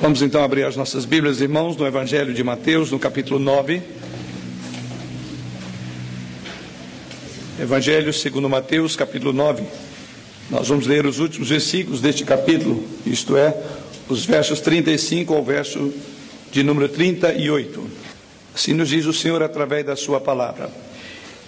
Vamos então abrir as nossas Bíblias, irmãos, no Evangelho de Mateus, no capítulo 9. Evangelho segundo Mateus, capítulo 9. Nós vamos ler os últimos versículos deste capítulo, isto é, os versos 35 ao verso de número 38. Assim nos diz o Senhor através da sua palavra.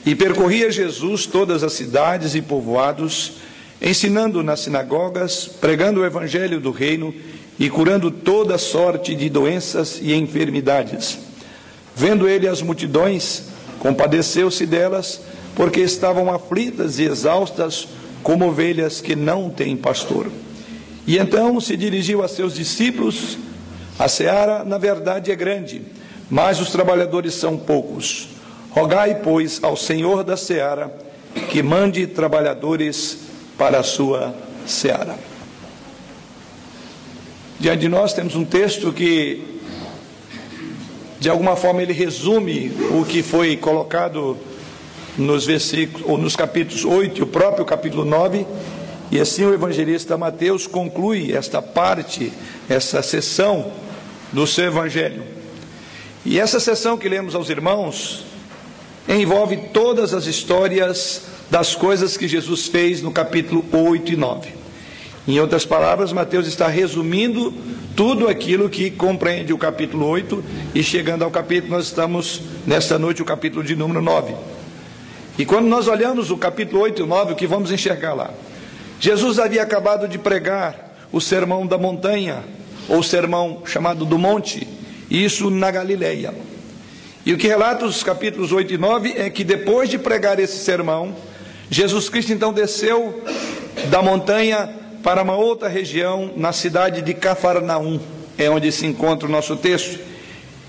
E percorria Jesus todas as cidades e povoados, ensinando nas sinagogas, pregando o evangelho do reino e curando toda sorte de doenças e enfermidades. Vendo ele as multidões, compadeceu-se delas, porque estavam aflitas e exaustas, como ovelhas que não têm pastor. E então se dirigiu a seus discípulos: A seara, na verdade, é grande, mas os trabalhadores são poucos. Rogai, pois, ao Senhor da seara que mande trabalhadores para a sua seara. Diante de nós temos um texto que, de alguma forma, ele resume o que foi colocado nos versículos, ou nos capítulos 8 e o próprio capítulo 9, e assim o evangelista Mateus conclui esta parte, essa sessão do seu evangelho. E essa sessão que lemos aos irmãos envolve todas as histórias das coisas que Jesus fez no capítulo 8 e 9. Em outras palavras, Mateus está resumindo tudo aquilo que compreende o capítulo 8 e chegando ao capítulo, nós estamos nesta noite, o capítulo de número 9. E quando nós olhamos o capítulo 8 e 9, o que vamos enxergar lá? Jesus havia acabado de pregar o sermão da montanha, ou sermão chamado do monte, isso na Galileia. E o que relata os capítulos 8 e 9 é que depois de pregar esse sermão, Jesus Cristo então desceu da montanha para uma outra região, na cidade de Cafarnaum, é onde se encontra o nosso texto.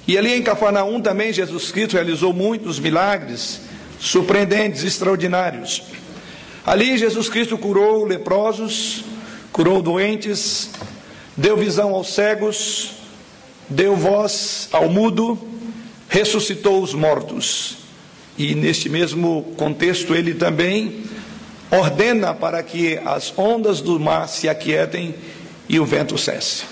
E ali em Cafarnaum também Jesus Cristo realizou muitos milagres surpreendentes, extraordinários. Ali Jesus Cristo curou leprosos, curou doentes, deu visão aos cegos, deu voz ao mudo, ressuscitou os mortos. E neste mesmo contexto ele também ordena para que as ondas do mar se aquietem e o vento cesse.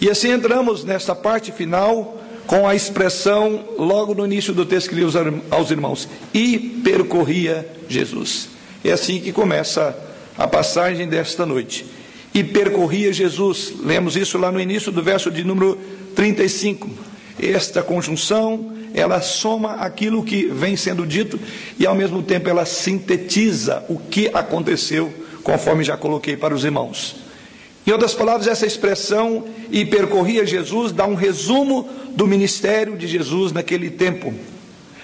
E assim entramos nesta parte final com a expressão, logo no início do texto que li aos irmãos, e percorria Jesus. É assim que começa a passagem desta noite. E percorria Jesus, lemos isso lá no início do verso de número 35. Esta conjunção ela soma aquilo que vem sendo dito e ao mesmo tempo ela sintetiza o que aconteceu, conforme já coloquei para os irmãos. Em outras palavras, essa expressão e percorria Jesus dá um resumo do ministério de Jesus naquele tempo.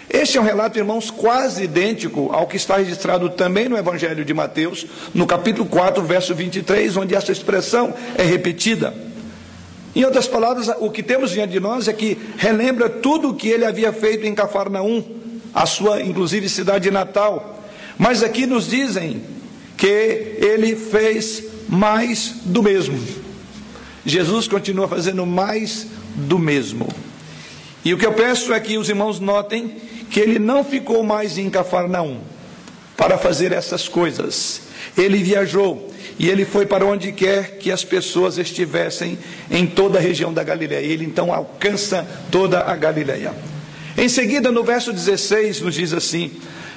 Este é um relato, irmãos, quase idêntico ao que está registrado também no Evangelho de Mateus, no capítulo 4, verso 23, onde essa expressão é repetida. Em outras palavras, o que temos diante de nós é que relembra tudo o que ele havia feito em Cafarnaum, a sua, inclusive, cidade natal. Mas aqui nos dizem que ele fez mais do mesmo. Jesus continua fazendo mais do mesmo. E o que eu peço é que os irmãos notem que ele não ficou mais em Cafarnaum para fazer essas coisas. Ele viajou e ele foi para onde quer que as pessoas estivessem em toda a região da Galileia. Ele então alcança toda a Galileia. Em seguida, no verso 16, nos diz assim: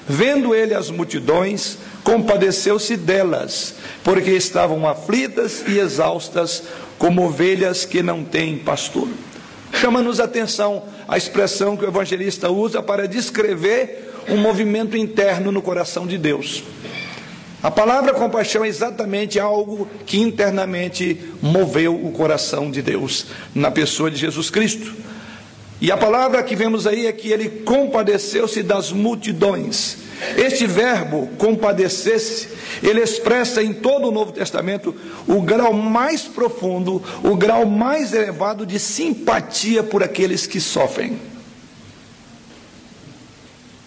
Vendo ele as multidões, compadeceu-se delas, porque estavam aflitas e exaustas, como ovelhas que não têm pastor. Chama-nos atenção a expressão que o evangelista usa para descrever um movimento interno no coração de Deus. A palavra compaixão é exatamente algo que internamente moveu o coração de Deus na pessoa de Jesus Cristo. E a palavra que vemos aí é que ele compadeceu-se das multidões. Este verbo compadecer-se, ele expressa em todo o Novo Testamento o grau mais profundo, o grau mais elevado de simpatia por aqueles que sofrem.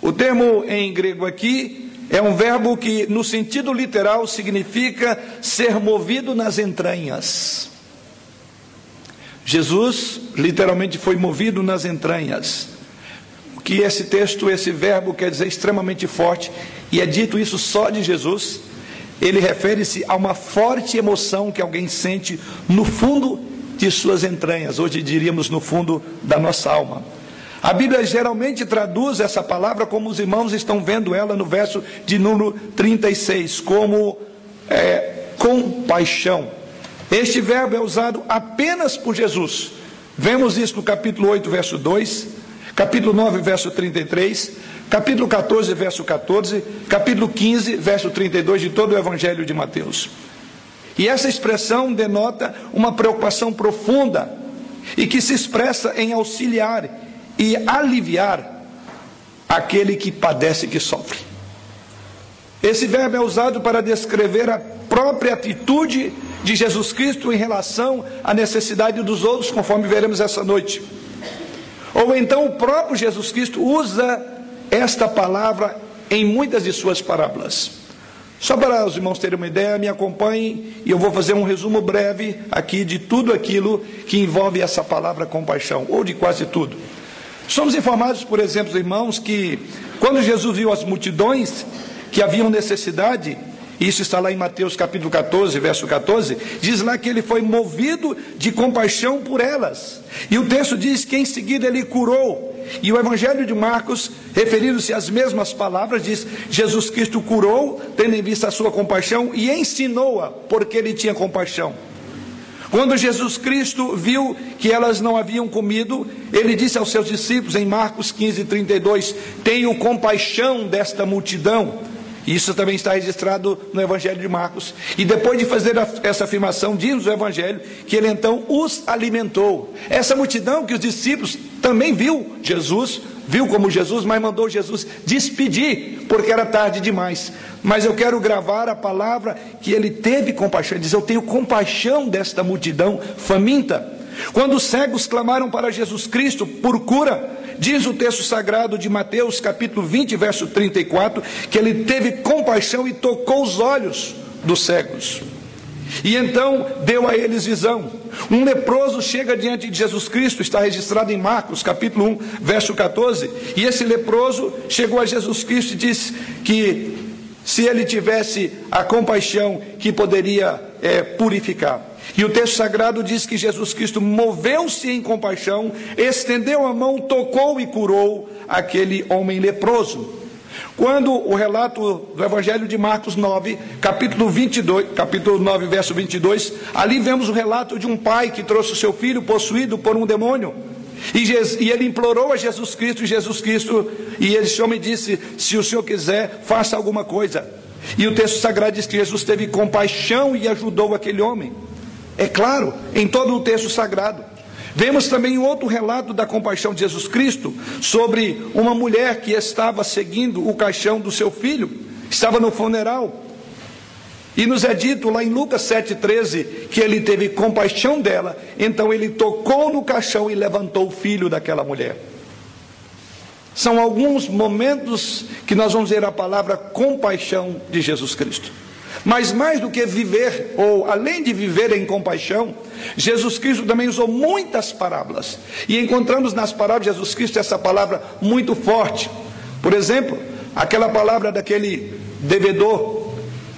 O termo em grego aqui é um verbo que, no sentido literal, significa ser movido nas entranhas. Jesus literalmente foi movido nas entranhas. Que esse texto, esse verbo quer dizer extremamente forte, e é dito isso só de Jesus. Ele refere-se a uma forte emoção que alguém sente no fundo de suas entranhas, hoje diríamos no fundo da nossa alma. A Bíblia geralmente traduz essa palavra como os irmãos estão vendo ela no verso de número 36, como é, compaixão. Este verbo é usado apenas por Jesus. Vemos isso no capítulo 8, verso 2, capítulo 9, verso 33, capítulo 14, verso 14, capítulo 15, verso 32 de todo o Evangelho de Mateus. E essa expressão denota uma preocupação profunda e que se expressa em auxiliar e aliviar aquele que padece e que sofre. Esse verbo é usado para descrever a própria atitude de Jesus Cristo em relação à necessidade dos outros, conforme veremos essa noite. Ou então o próprio Jesus Cristo usa esta palavra em muitas de suas parábolas. Só para os irmãos terem uma ideia, me acompanhem e eu vou fazer um resumo breve aqui de tudo aquilo que envolve essa palavra compaixão, ou de quase tudo. Somos informados, por exemplo, irmãos, que quando Jesus viu as multidões que haviam necessidade, isso está lá em Mateus capítulo 14, verso 14, diz lá que ele foi movido de compaixão por elas. E o texto diz que em seguida ele curou. E o Evangelho de Marcos, referindo-se às mesmas palavras, diz: Jesus Cristo curou, tendo em vista a sua compaixão, e ensinou-a, porque ele tinha compaixão. Quando Jesus Cristo viu que elas não haviam comido, ele disse aos seus discípulos em Marcos 15, 32: Tenho compaixão desta multidão. Isso também está registrado no Evangelho de Marcos. E depois de fazer essa afirmação, diz o Evangelho que ele então os alimentou. Essa multidão que os discípulos também viu Jesus, viu como Jesus, mas mandou Jesus despedir, porque era tarde demais. Mas eu quero gravar a palavra que ele teve compaixão. Ele diz: Eu tenho compaixão desta multidão faminta. Quando os cegos clamaram para Jesus Cristo por cura, diz o texto sagrado de Mateus, capítulo 20, verso 34, que ele teve compaixão e tocou os olhos dos cegos. E então deu a eles visão. Um leproso chega diante de Jesus Cristo, está registrado em Marcos, capítulo 1, verso 14. E esse leproso chegou a Jesus Cristo e disse que se ele tivesse a compaixão que poderia é, purificar. E o texto sagrado diz que Jesus Cristo moveu-se em compaixão, estendeu a mão, tocou e curou aquele homem leproso. Quando o relato do Evangelho de Marcos 9, capítulo 22, capítulo 9, verso 22, ali vemos o relato de um pai que trouxe o seu filho possuído por um demônio. E, Jesus, e ele implorou a Jesus Cristo, Jesus Cristo, e esse homem disse: Se o senhor quiser, faça alguma coisa. E o texto sagrado diz que Jesus teve compaixão e ajudou aquele homem. É claro, em todo o texto sagrado. Vemos também outro relato da compaixão de Jesus Cristo sobre uma mulher que estava seguindo o caixão do seu filho, estava no funeral. E nos é dito lá em Lucas 7,13 que ele teve compaixão dela, então ele tocou no caixão e levantou o filho daquela mulher. São alguns momentos que nós vamos ver a palavra compaixão de Jesus Cristo. Mas mais do que viver, ou além de viver em compaixão, Jesus Cristo também usou muitas parábolas. E encontramos nas parábolas de Jesus Cristo essa palavra muito forte. Por exemplo, aquela palavra daquele devedor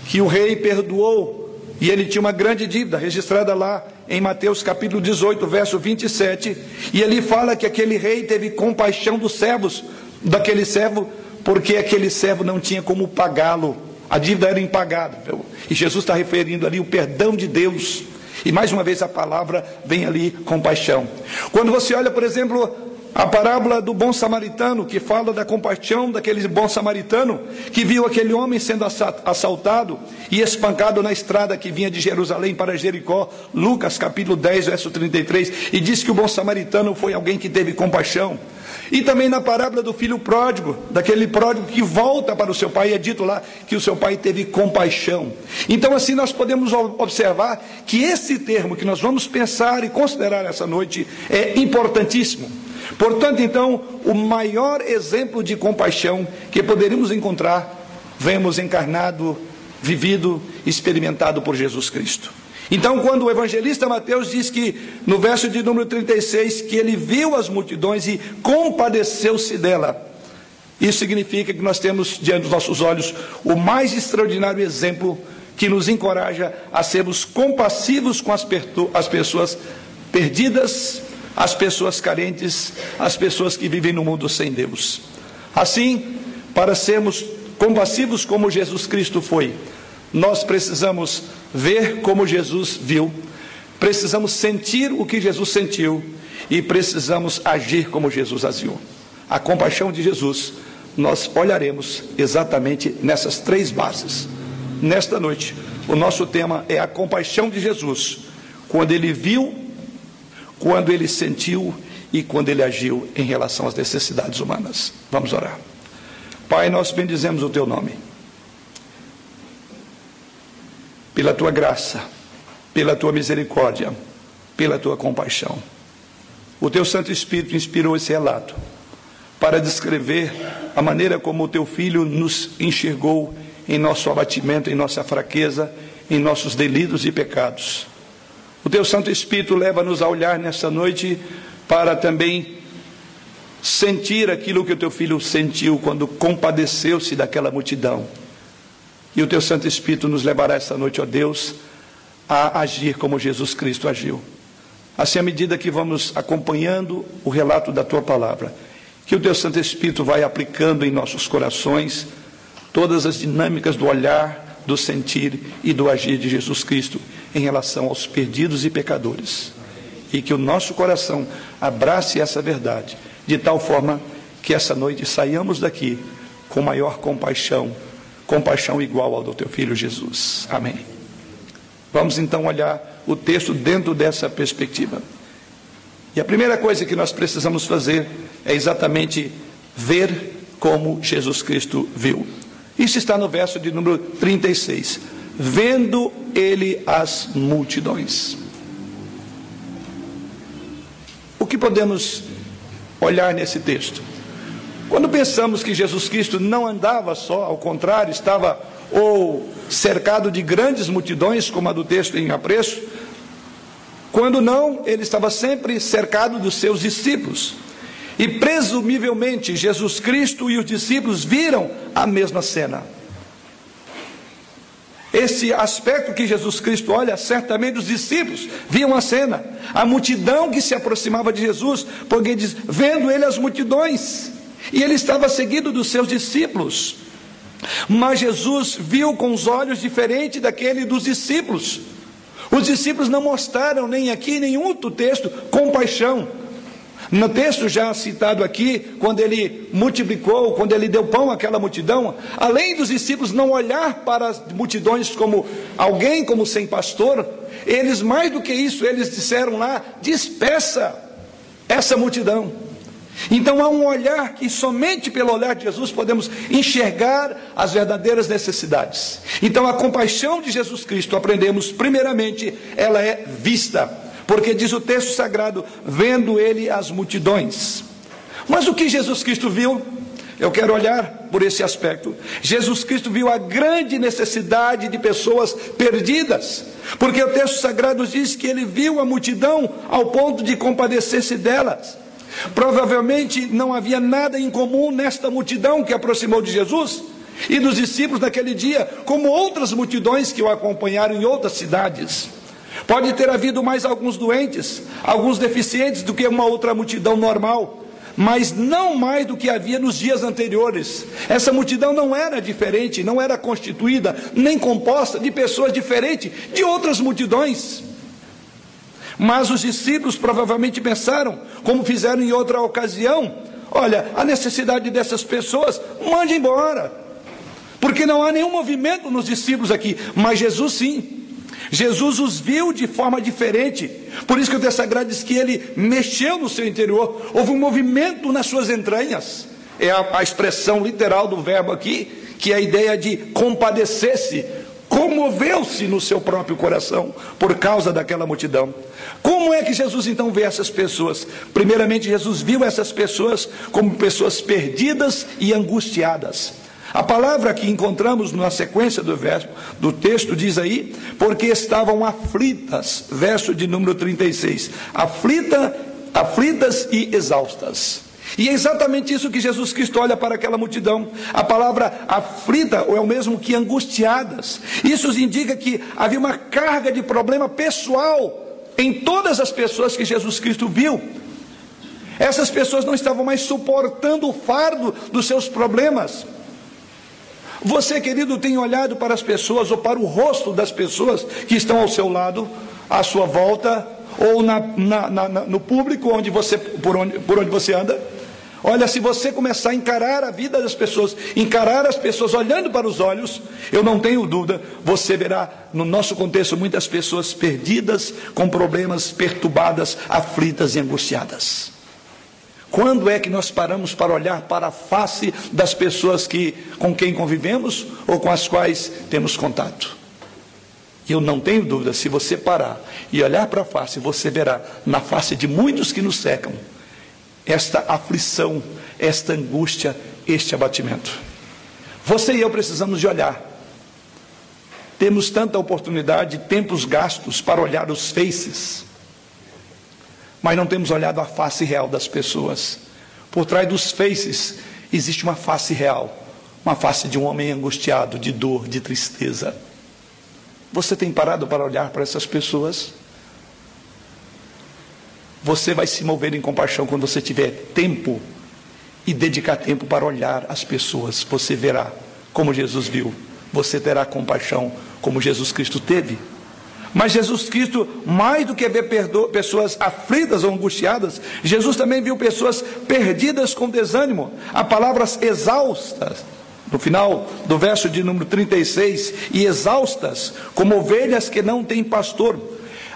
que o rei perdoou e ele tinha uma grande dívida, registrada lá em Mateus capítulo 18, verso 27. E ele fala que aquele rei teve compaixão dos servos, daquele servo, porque aquele servo não tinha como pagá-lo. A dívida era impagável. E Jesus está referindo ali o perdão de Deus. E mais uma vez a palavra vem ali compaixão. Quando você olha, por exemplo, a parábola do bom samaritano, que fala da compaixão daquele bom samaritano que viu aquele homem sendo assaltado e espancado na estrada que vinha de Jerusalém para Jericó, Lucas capítulo 10, verso 33, e diz que o bom samaritano foi alguém que teve compaixão. E também na parábola do filho pródigo, daquele pródigo que volta para o seu pai, é dito lá que o seu pai teve compaixão. Então, assim, nós podemos observar que esse termo que nós vamos pensar e considerar essa noite é importantíssimo. Portanto, então, o maior exemplo de compaixão que poderíamos encontrar, vemos encarnado, vivido, experimentado por Jesus Cristo. Então, quando o evangelista Mateus diz que, no verso de número 36, que ele viu as multidões e compadeceu-se dela, isso significa que nós temos diante dos nossos olhos o mais extraordinário exemplo que nos encoraja a sermos compassivos com as, as pessoas perdidas, as pessoas carentes, as pessoas que vivem no mundo sem Deus. Assim, para sermos compassivos como Jesus Cristo foi, nós precisamos ver como Jesus viu, precisamos sentir o que Jesus sentiu e precisamos agir como Jesus agiu. A compaixão de Jesus, nós olharemos exatamente nessas três bases. Nesta noite, o nosso tema é a compaixão de Jesus, quando ele viu, quando ele sentiu e quando ele agiu em relação às necessidades humanas. Vamos orar. Pai, nós bendizemos o teu nome. Pela tua graça, pela tua misericórdia, pela tua compaixão. O teu Santo Espírito inspirou esse relato para descrever a maneira como o teu filho nos enxergou em nosso abatimento, em nossa fraqueza, em nossos delitos e pecados. O teu Santo Espírito leva-nos a olhar nesta noite para também sentir aquilo que o teu filho sentiu quando compadeceu-se daquela multidão. E o teu Santo Espírito nos levará esta noite, ó Deus, a agir como Jesus Cristo agiu. Assim, à medida que vamos acompanhando o relato da tua palavra, que o teu Santo Espírito vai aplicando em nossos corações todas as dinâmicas do olhar, do sentir e do agir de Jesus Cristo em relação aos perdidos e pecadores. E que o nosso coração abrace essa verdade de tal forma que essa noite saiamos daqui com maior compaixão, compaixão igual ao do teu filho Jesus. Amém. Vamos então olhar o texto dentro dessa perspectiva. E a primeira coisa que nós precisamos fazer é exatamente ver como Jesus Cristo viu. Isso está no verso de número 36. Vendo ele as multidões. O que podemos olhar nesse texto. Quando pensamos que Jesus Cristo não andava só, ao contrário, estava ou cercado de grandes multidões, como a do texto em apreço, quando não, ele estava sempre cercado dos seus discípulos. E presumivelmente Jesus Cristo e os discípulos viram a mesma cena. Esse aspecto que Jesus Cristo olha, certamente os discípulos viam a cena, a multidão que se aproximava de Jesus, porque diz, vendo ele as multidões, e ele estava seguido dos seus discípulos. Mas Jesus viu com os olhos diferentes daquele dos discípulos. Os discípulos não mostraram nem aqui, nem outro texto, compaixão. No texto já citado aqui, quando ele multiplicou, quando ele deu pão àquela multidão, além dos discípulos não olhar para as multidões como alguém como sem pastor, eles mais do que isso, eles disseram lá: despeça essa multidão. Então há um olhar que somente pelo olhar de Jesus podemos enxergar as verdadeiras necessidades. Então a compaixão de Jesus Cristo, aprendemos primeiramente, ela é vista. Porque diz o texto sagrado, vendo ele as multidões. Mas o que Jesus Cristo viu? Eu quero olhar por esse aspecto. Jesus Cristo viu a grande necessidade de pessoas perdidas, porque o texto sagrado diz que ele viu a multidão ao ponto de compadecer-se delas. Provavelmente não havia nada em comum nesta multidão que aproximou de Jesus e dos discípulos naquele dia, como outras multidões que o acompanharam em outras cidades. Pode ter havido mais alguns doentes, alguns deficientes do que uma outra multidão normal, mas não mais do que havia nos dias anteriores. Essa multidão não era diferente, não era constituída nem composta de pessoas diferentes de outras multidões. Mas os discípulos provavelmente pensaram, como fizeram em outra ocasião: olha, a necessidade dessas pessoas, mande embora, porque não há nenhum movimento nos discípulos aqui, mas Jesus sim. Jesus os viu de forma diferente. Por isso que o texto sagrado diz que ele mexeu no seu interior. Houve um movimento nas suas entranhas. É a, a expressão literal do verbo aqui, que é a ideia de compadecer-se. Comoveu-se no seu próprio coração por causa daquela multidão. Como é que Jesus então vê essas pessoas? Primeiramente, Jesus viu essas pessoas como pessoas perdidas e angustiadas. A palavra que encontramos na sequência do verso do texto diz aí, porque estavam aflitas, verso de número 36. Aflita, aflitas e exaustas. E é exatamente isso que Jesus Cristo olha para aquela multidão. A palavra aflita ou é o mesmo que angustiadas. Isso indica que havia uma carga de problema pessoal em todas as pessoas que Jesus Cristo viu. Essas pessoas não estavam mais suportando o fardo dos seus problemas. Você, querido, tem olhado para as pessoas ou para o rosto das pessoas que estão ao seu lado, à sua volta, ou na, na, na, no público onde você, por, onde, por onde você anda? Olha, se você começar a encarar a vida das pessoas, encarar as pessoas olhando para os olhos, eu não tenho dúvida, você verá no nosso contexto muitas pessoas perdidas, com problemas, perturbadas, aflitas e angustiadas. Quando é que nós paramos para olhar para a face das pessoas que, com quem convivemos ou com as quais temos contato? Eu não tenho dúvida, se você parar e olhar para a face, você verá na face de muitos que nos secam esta aflição, esta angústia, este abatimento. Você e eu precisamos de olhar. Temos tanta oportunidade, tempos gastos para olhar os faces, mas não temos olhado a face real das pessoas. Por trás dos faces existe uma face real, uma face de um homem angustiado, de dor, de tristeza. Você tem parado para olhar para essas pessoas? Você vai se mover em compaixão quando você tiver tempo e dedicar tempo para olhar as pessoas. Você verá como Jesus viu. Você terá compaixão como Jesus Cristo teve. Mas Jesus Cristo, mais do que ver pessoas aflitas ou angustiadas, Jesus também viu pessoas perdidas com desânimo, a palavras exaustas. No final do verso de número 36, e exaustas, como ovelhas que não têm pastor.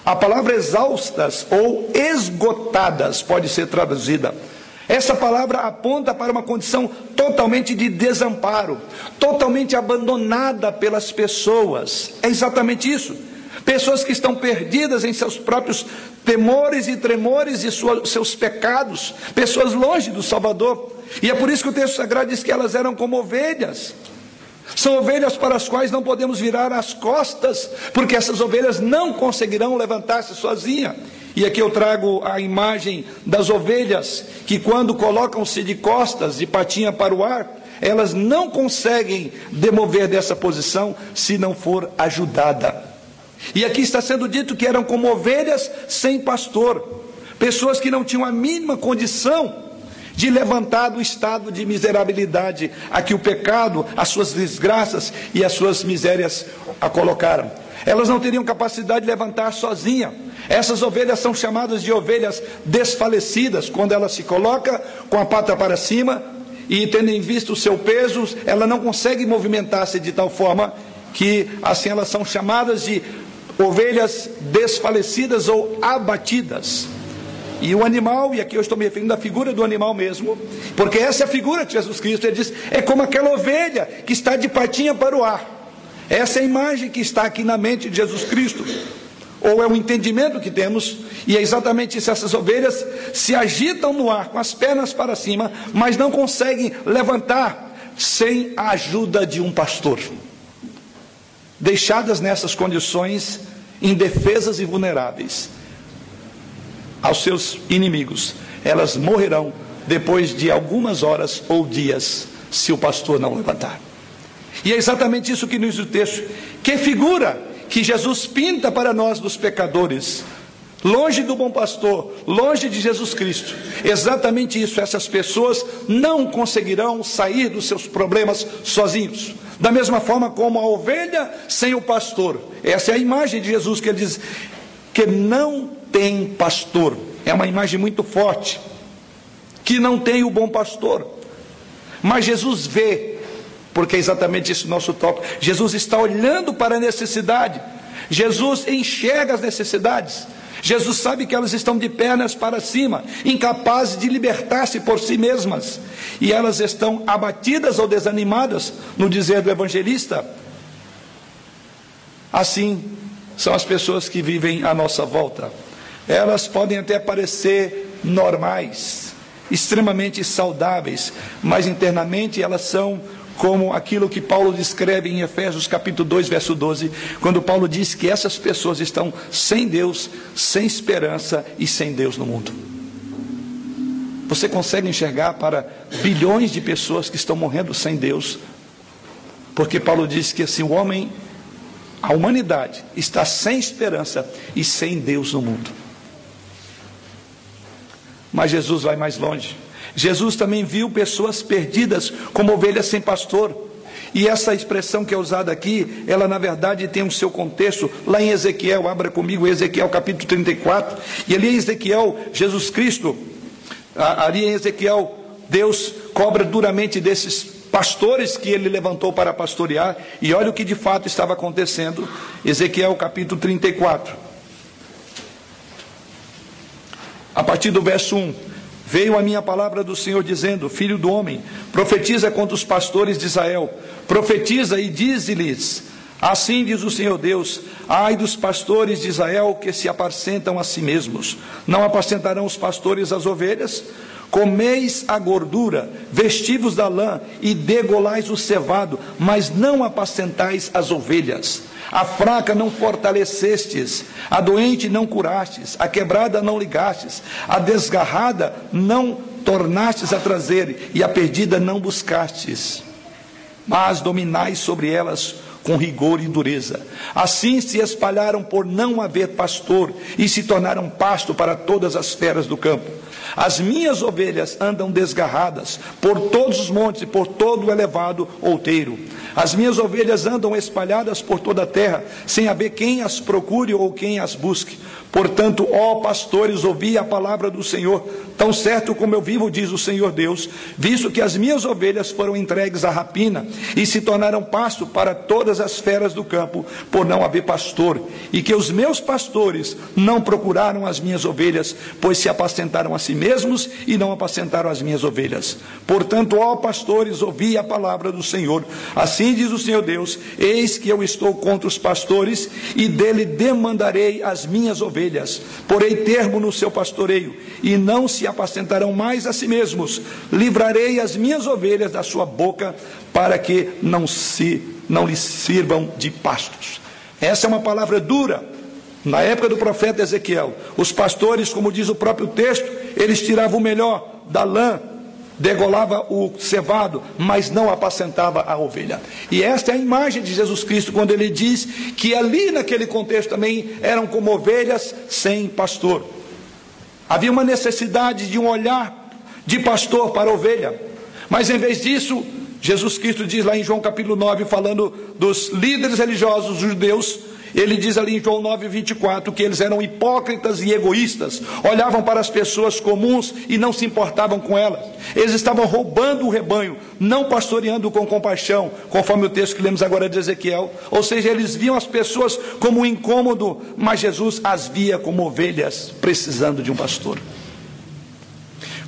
A palavra exaustas ou esgotadas pode ser traduzida. Essa palavra aponta para uma condição totalmente de desamparo, totalmente abandonada pelas pessoas. É exatamente isso. Pessoas que estão perdidas em seus próprios temores e tremores e seus pecados, pessoas longe do Salvador. E é por isso que o texto sagrado diz que elas eram como ovelhas são ovelhas para as quais não podemos virar as costas, porque essas ovelhas não conseguirão levantar-se sozinha. E aqui eu trago a imagem das ovelhas que, quando colocam-se de costas, de patinha para o ar, elas não conseguem demover dessa posição se não for ajudada. E aqui está sendo dito que eram como ovelhas sem pastor, pessoas que não tinham a mínima condição de levantar do estado de miserabilidade a que o pecado, as suas desgraças e as suas misérias a colocaram. Elas não teriam capacidade de levantar sozinha. Essas ovelhas são chamadas de ovelhas desfalecidas, quando ela se coloca com a pata para cima e tendo em vista o seu peso, ela não consegue movimentar-se de tal forma que assim elas são chamadas de ovelhas desfalecidas ou abatidas. E o animal, e aqui eu estou me referindo à figura do animal mesmo, porque essa é a figura de Jesus Cristo. Ele diz: é como aquela ovelha que está de patinha para o ar. Essa é a imagem que está aqui na mente de Jesus Cristo. Ou é o entendimento que temos, e é exatamente isso: essas ovelhas se agitam no ar com as pernas para cima, mas não conseguem levantar sem a ajuda de um pastor. Deixadas nessas condições indefesas e vulneráveis, aos seus inimigos. Elas morrerão depois de algumas horas ou dias, se o pastor não levantar. E é exatamente isso que nos diz o texto. Que figura que Jesus pinta para nós dos pecadores, longe do bom pastor, longe de Jesus Cristo. Exatamente isso, essas pessoas não conseguirão sair dos seus problemas sozinhos. Da mesma forma como a ovelha sem o pastor. Essa é a imagem de Jesus que ele diz que não tem pastor. É uma imagem muito forte. Que não tem o bom pastor. Mas Jesus vê, porque é exatamente esse nosso tópico. Jesus está olhando para a necessidade. Jesus enxerga as necessidades. Jesus sabe que elas estão de pernas para cima, incapazes de libertar-se por si mesmas, e elas estão abatidas ou desanimadas, no dizer do evangelista. Assim são as pessoas que vivem à nossa volta. Elas podem até parecer normais, extremamente saudáveis, mas internamente elas são como aquilo que Paulo descreve em Efésios capítulo 2, verso 12, quando Paulo diz que essas pessoas estão sem Deus, sem esperança e sem Deus no mundo. Você consegue enxergar para bilhões de pessoas que estão morrendo sem Deus? Porque Paulo diz que assim o homem, a humanidade está sem esperança e sem Deus no mundo. Mas Jesus vai mais longe. Jesus também viu pessoas perdidas como ovelhas sem pastor. E essa expressão que é usada aqui, ela na verdade tem o um seu contexto lá em Ezequiel, abra comigo Ezequiel capítulo 34. E ali em Ezequiel, Jesus Cristo, ali em Ezequiel, Deus cobra duramente desses pastores que ele levantou para pastorear. E olha o que de fato estava acontecendo. Ezequiel capítulo 34. A partir do verso 1. Veio a minha palavra do Senhor dizendo: Filho do homem, profetiza contra os pastores de Israel, profetiza e dize-lhes: Assim diz o Senhor Deus: Ai dos pastores de Israel que se apacentam a si mesmos. Não apacentarão os pastores as ovelhas? Comeis a gordura, vestivos da lã e degolais o cevado, mas não apacentais as ovelhas. A fraca não fortalecestes, a doente não curastes, a quebrada não ligastes, a desgarrada não tornastes a trazer, e a perdida não buscastes. Mas dominais sobre elas com rigor e dureza. Assim se espalharam por não haver pastor e se tornaram pasto para todas as feras do campo. As minhas ovelhas andam desgarradas por todos os montes e por todo o elevado outeiro. As minhas ovelhas andam espalhadas por toda a terra, sem haver quem as procure ou quem as busque. Portanto, ó pastores, ouvi a palavra do Senhor, tão certo como eu vivo, diz o Senhor Deus, visto que as minhas ovelhas foram entregues à rapina e se tornaram pasto para todas as feras do campo, por não haver pastor, e que os meus pastores não procuraram as minhas ovelhas, pois se apacentaram a si e não apacentaram as minhas ovelhas. Portanto, ó pastores, ouvi a palavra do Senhor. Assim diz o Senhor Deus: Eis que eu estou contra os pastores e dele demandarei as minhas ovelhas ovelhas, porei termo no seu pastoreio, e não se apacentarão mais a si mesmos. Livrarei as minhas ovelhas da sua boca, para que não se não lhes sirvam de pastos. Essa é uma palavra dura. Na época do profeta Ezequiel, os pastores, como diz o próprio texto, eles tiravam o melhor da lã degolava o cevado, mas não apacentava a ovelha. E esta é a imagem de Jesus Cristo quando ele diz que ali naquele contexto também eram como ovelhas sem pastor. Havia uma necessidade de um olhar de pastor para a ovelha, mas em vez disso, Jesus Cristo diz lá em João capítulo 9, falando dos líderes religiosos judeus, ele diz ali em João 9, 24 que eles eram hipócritas e egoístas, olhavam para as pessoas comuns e não se importavam com elas. Eles estavam roubando o rebanho, não pastoreando com compaixão, conforme o texto que lemos agora de Ezequiel. Ou seja, eles viam as pessoas como um incômodo, mas Jesus as via como ovelhas precisando de um pastor.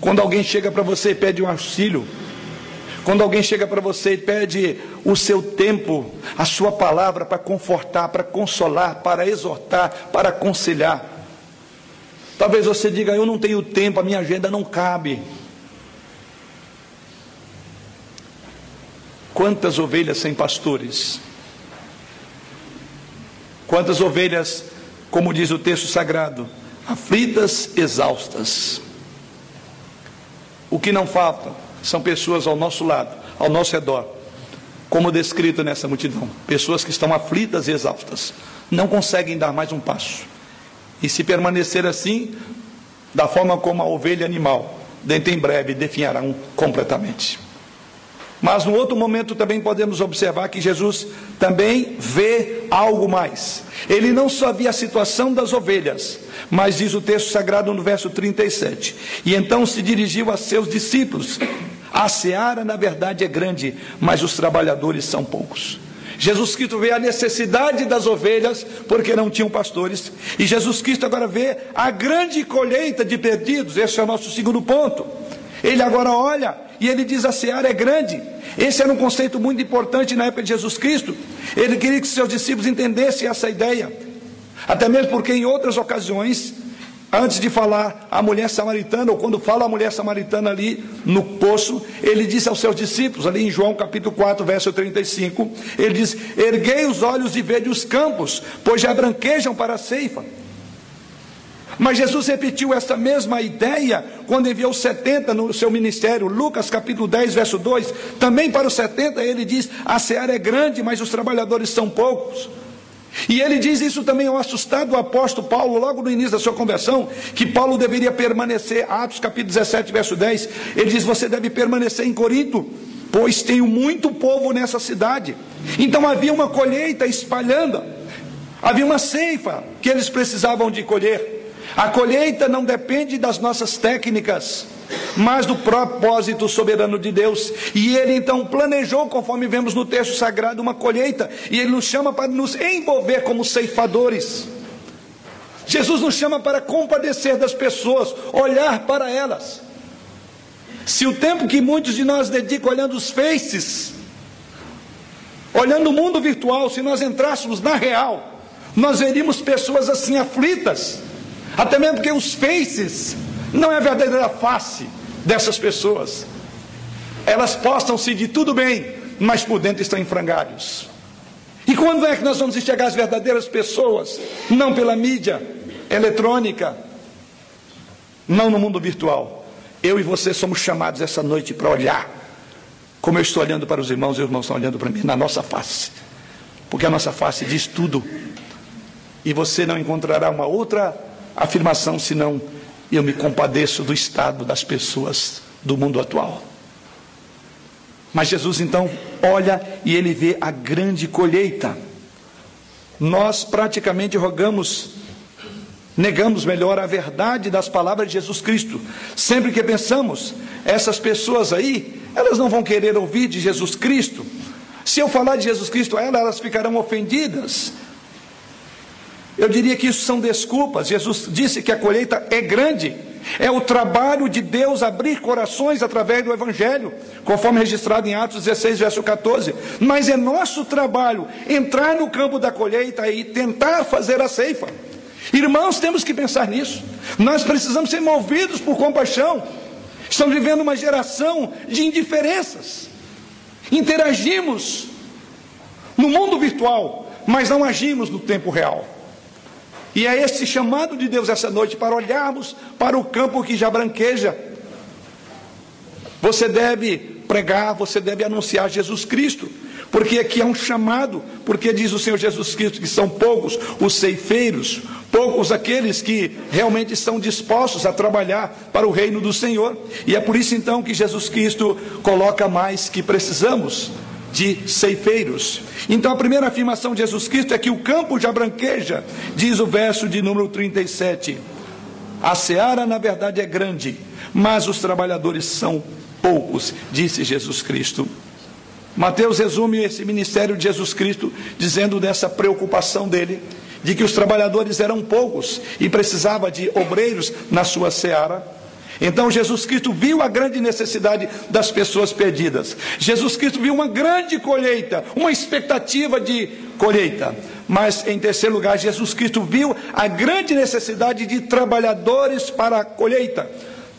Quando alguém chega para você e pede um auxílio, quando alguém chega para você e pede o seu tempo, a sua palavra para confortar, para consolar, para exortar, para aconselhar. Talvez você diga: Eu não tenho tempo, a minha agenda não cabe. Quantas ovelhas sem pastores? Quantas ovelhas, como diz o texto sagrado, aflitas, exaustas? O que não falta? São pessoas ao nosso lado, ao nosso redor, como descrito nessa multidão, pessoas que estão aflitas e exaustas, não conseguem dar mais um passo. E se permanecer assim, da forma como a ovelha animal, dentro em breve definharão completamente. Mas no outro momento também podemos observar que Jesus também vê algo mais. Ele não só via a situação das ovelhas, mas diz o texto sagrado no verso 37. E então se dirigiu a seus discípulos a seara, na verdade, é grande, mas os trabalhadores são poucos. Jesus Cristo vê a necessidade das ovelhas, porque não tinham pastores, e Jesus Cristo agora vê a grande colheita de perdidos, esse é o nosso segundo ponto. Ele agora olha e ele diz: a seara é grande. Esse era um conceito muito importante na época de Jesus Cristo. Ele queria que seus discípulos entendessem essa ideia, até mesmo porque em outras ocasiões Antes de falar a mulher samaritana, ou quando fala a mulher samaritana ali no poço, ele disse aos seus discípulos, ali em João capítulo 4, verso 35, ele diz: Erguei os olhos e vede os campos, pois já branquejam para a ceifa. Mas Jesus repetiu essa mesma ideia quando enviou 70 no seu ministério, Lucas capítulo 10, verso 2. Também para os 70 ele diz: A seara é grande, mas os trabalhadores são poucos. E ele diz isso também ao assustado apóstolo Paulo, logo no início da sua conversão, que Paulo deveria permanecer, Atos capítulo 17, verso 10, ele diz: Você deve permanecer em Corinto, pois tenho muito povo nessa cidade. Então havia uma colheita espalhando, havia uma ceifa que eles precisavam de colher. A colheita não depende das nossas técnicas, mas do propósito soberano de Deus. E ele então planejou, conforme vemos no texto sagrado, uma colheita, e ele nos chama para nos envolver como ceifadores. Jesus nos chama para compadecer das pessoas, olhar para elas. Se o tempo que muitos de nós dedicam olhando os faces, olhando o mundo virtual, se nós entrássemos na real, nós veríamos pessoas assim aflitas, até mesmo porque os faces não é a verdadeira face dessas pessoas. Elas postam-se de tudo bem, mas por dentro estão em frangalhos. E quando é que nós vamos enxergar as verdadeiras pessoas? Não pela mídia eletrônica, não no mundo virtual. Eu e você somos chamados essa noite para olhar, como eu estou olhando para os irmãos e os irmãos estão olhando para mim, na nossa face. Porque a nossa face diz tudo. E você não encontrará uma outra afirmação senão eu me compadeço do estado das pessoas do mundo atual. Mas Jesus então olha e ele vê a grande colheita. Nós praticamente rogamos, negamos melhor a verdade das palavras de Jesus Cristo. Sempre que pensamos, essas pessoas aí, elas não vão querer ouvir de Jesus Cristo. Se eu falar de Jesus Cristo a elas, elas ficarão ofendidas. Eu diria que isso são desculpas. Jesus disse que a colheita é grande. É o trabalho de Deus abrir corações através do Evangelho, conforme registrado em Atos 16, verso 14. Mas é nosso trabalho entrar no campo da colheita e tentar fazer a ceifa. Irmãos, temos que pensar nisso. Nós precisamos ser movidos por compaixão. Estamos vivendo uma geração de indiferenças. Interagimos no mundo virtual, mas não agimos no tempo real. E é esse chamado de Deus essa noite para olharmos para o campo que já branqueja. Você deve pregar, você deve anunciar Jesus Cristo, porque aqui é um chamado, porque diz o Senhor Jesus Cristo que são poucos os ceifeiros, poucos aqueles que realmente estão dispostos a trabalhar para o reino do Senhor. E é por isso então que Jesus Cristo coloca mais que precisamos de ceifeiros. Então a primeira afirmação de Jesus Cristo é que o campo já branqueja, diz o verso de número 37. A seara, na verdade, é grande, mas os trabalhadores são poucos, disse Jesus Cristo. Mateus resume esse ministério de Jesus Cristo dizendo dessa preocupação dele, de que os trabalhadores eram poucos e precisava de obreiros na sua seara. Então Jesus Cristo viu a grande necessidade das pessoas perdidas. Jesus Cristo viu uma grande colheita, uma expectativa de colheita. Mas em terceiro lugar, Jesus Cristo viu a grande necessidade de trabalhadores para a colheita.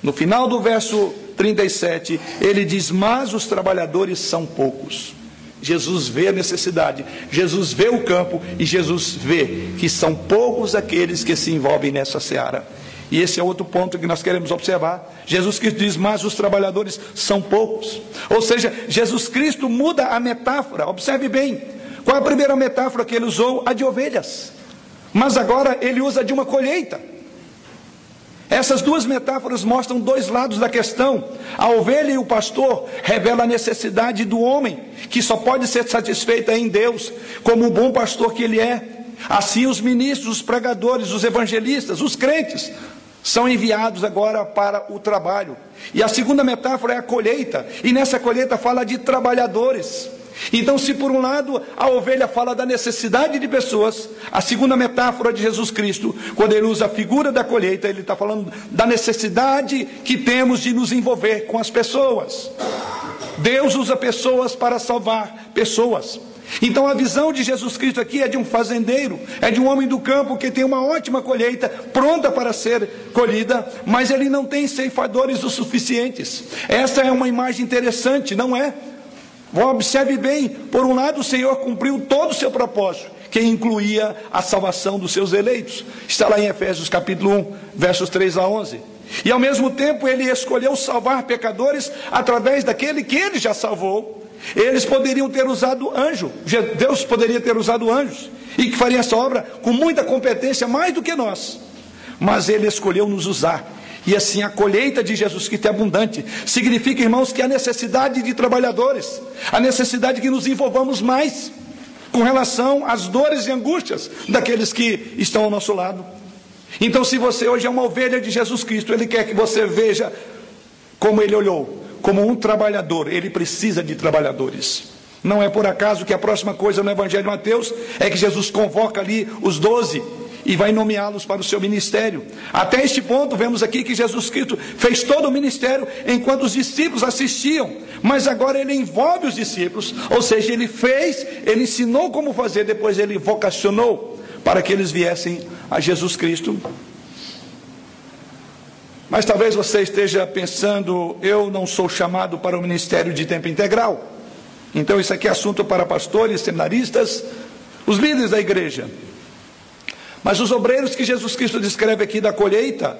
No final do verso 37, ele diz: Mas os trabalhadores são poucos. Jesus vê a necessidade, Jesus vê o campo e Jesus vê que são poucos aqueles que se envolvem nessa seara. E esse é outro ponto que nós queremos observar. Jesus Cristo diz: Mas os trabalhadores são poucos. Ou seja, Jesus Cristo muda a metáfora. Observe bem. Qual é a primeira metáfora que ele usou? A de ovelhas. Mas agora ele usa de uma colheita. Essas duas metáforas mostram dois lados da questão. A ovelha e o pastor revelam a necessidade do homem, que só pode ser satisfeita em Deus, como o bom pastor que ele é. Assim, os ministros, os pregadores, os evangelistas, os crentes, são enviados agora para o trabalho. E a segunda metáfora é a colheita, e nessa colheita fala de trabalhadores. Então, se por um lado a ovelha fala da necessidade de pessoas, a segunda metáfora de Jesus Cristo, quando ele usa a figura da colheita, ele está falando da necessidade que temos de nos envolver com as pessoas. Deus usa pessoas para salvar pessoas. Então a visão de Jesus Cristo aqui é de um fazendeiro, é de um homem do campo que tem uma ótima colheita, pronta para ser colhida, mas ele não tem ceifadores o suficientes. Essa é uma imagem interessante, não é? Observe bem, por um lado o Senhor cumpriu todo o seu propósito, que incluía a salvação dos seus eleitos. Está lá em Efésios capítulo 1, versos 3 a 11. E ao mesmo tempo ele escolheu salvar pecadores através daquele que ele já salvou eles poderiam ter usado anjo, Deus poderia ter usado anjos. e que faria essa obra com muita competência, mais do que nós. Mas Ele escolheu nos usar. E assim a colheita de Jesus Cristo é abundante. Significa, irmãos, que há necessidade de trabalhadores, a necessidade que nos envolvamos mais com relação às dores e angústias daqueles que estão ao nosso lado. Então, se você hoje é uma ovelha de Jesus Cristo, Ele quer que você veja como Ele olhou, como um trabalhador, Ele precisa de trabalhadores. Não é por acaso que a próxima coisa no Evangelho de Mateus é que Jesus convoca ali os doze e vai nomeá-los para o seu ministério. Até este ponto, vemos aqui que Jesus Cristo fez todo o ministério enquanto os discípulos assistiam, mas agora ele envolve os discípulos, ou seja, ele fez, ele ensinou como fazer, depois ele vocacionou para que eles viessem a Jesus Cristo. Mas talvez você esteja pensando, eu não sou chamado para o ministério de tempo integral. Então isso aqui é assunto para pastores, seminaristas, os líderes da igreja. Mas os obreiros que Jesus Cristo descreve aqui da colheita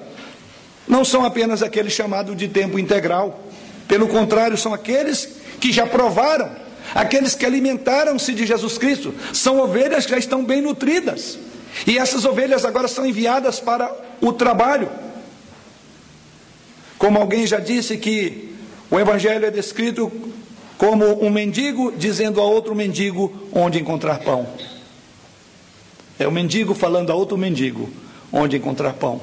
não são apenas aqueles chamados de tempo integral. Pelo contrário, são aqueles que já provaram, aqueles que alimentaram-se de Jesus Cristo. São ovelhas que já estão bem nutridas. E essas ovelhas agora são enviadas para o trabalho. Como alguém já disse que o Evangelho é descrito como um mendigo dizendo a outro mendigo onde encontrar pão. É o mendigo falando a outro mendigo onde encontrar pão.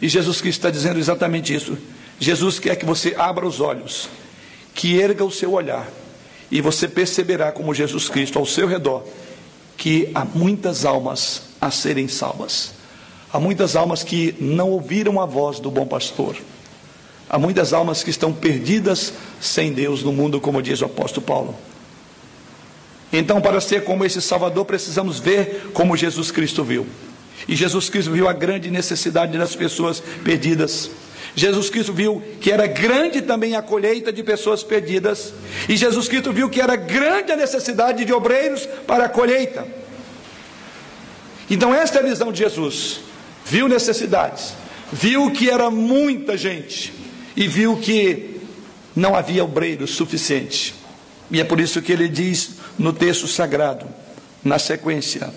E Jesus Cristo está dizendo exatamente isso. Jesus quer que você abra os olhos, que erga o seu olhar, e você perceberá como Jesus Cristo ao seu redor, que há muitas almas a serem salvas. Há muitas almas que não ouviram a voz do bom pastor. Há muitas almas que estão perdidas sem Deus no mundo, como diz o apóstolo Paulo. Então, para ser como esse Salvador, precisamos ver como Jesus Cristo viu. E Jesus Cristo viu a grande necessidade das pessoas perdidas. Jesus Cristo viu que era grande também a colheita de pessoas perdidas. E Jesus Cristo viu que era grande a necessidade de obreiros para a colheita. Então, esta é a visão de Jesus. Viu necessidades, viu que era muita gente e viu que não havia obreiros suficiente. E é por isso que ele diz no texto sagrado, na sequência: